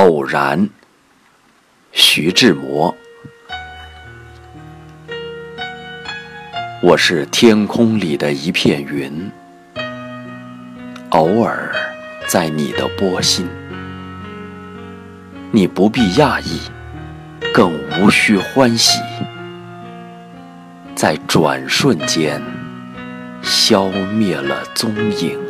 偶然，徐志摩。我是天空里的一片云，偶尔在你的波心，你不必讶异，更无需欢喜，在转瞬间消灭了踪影。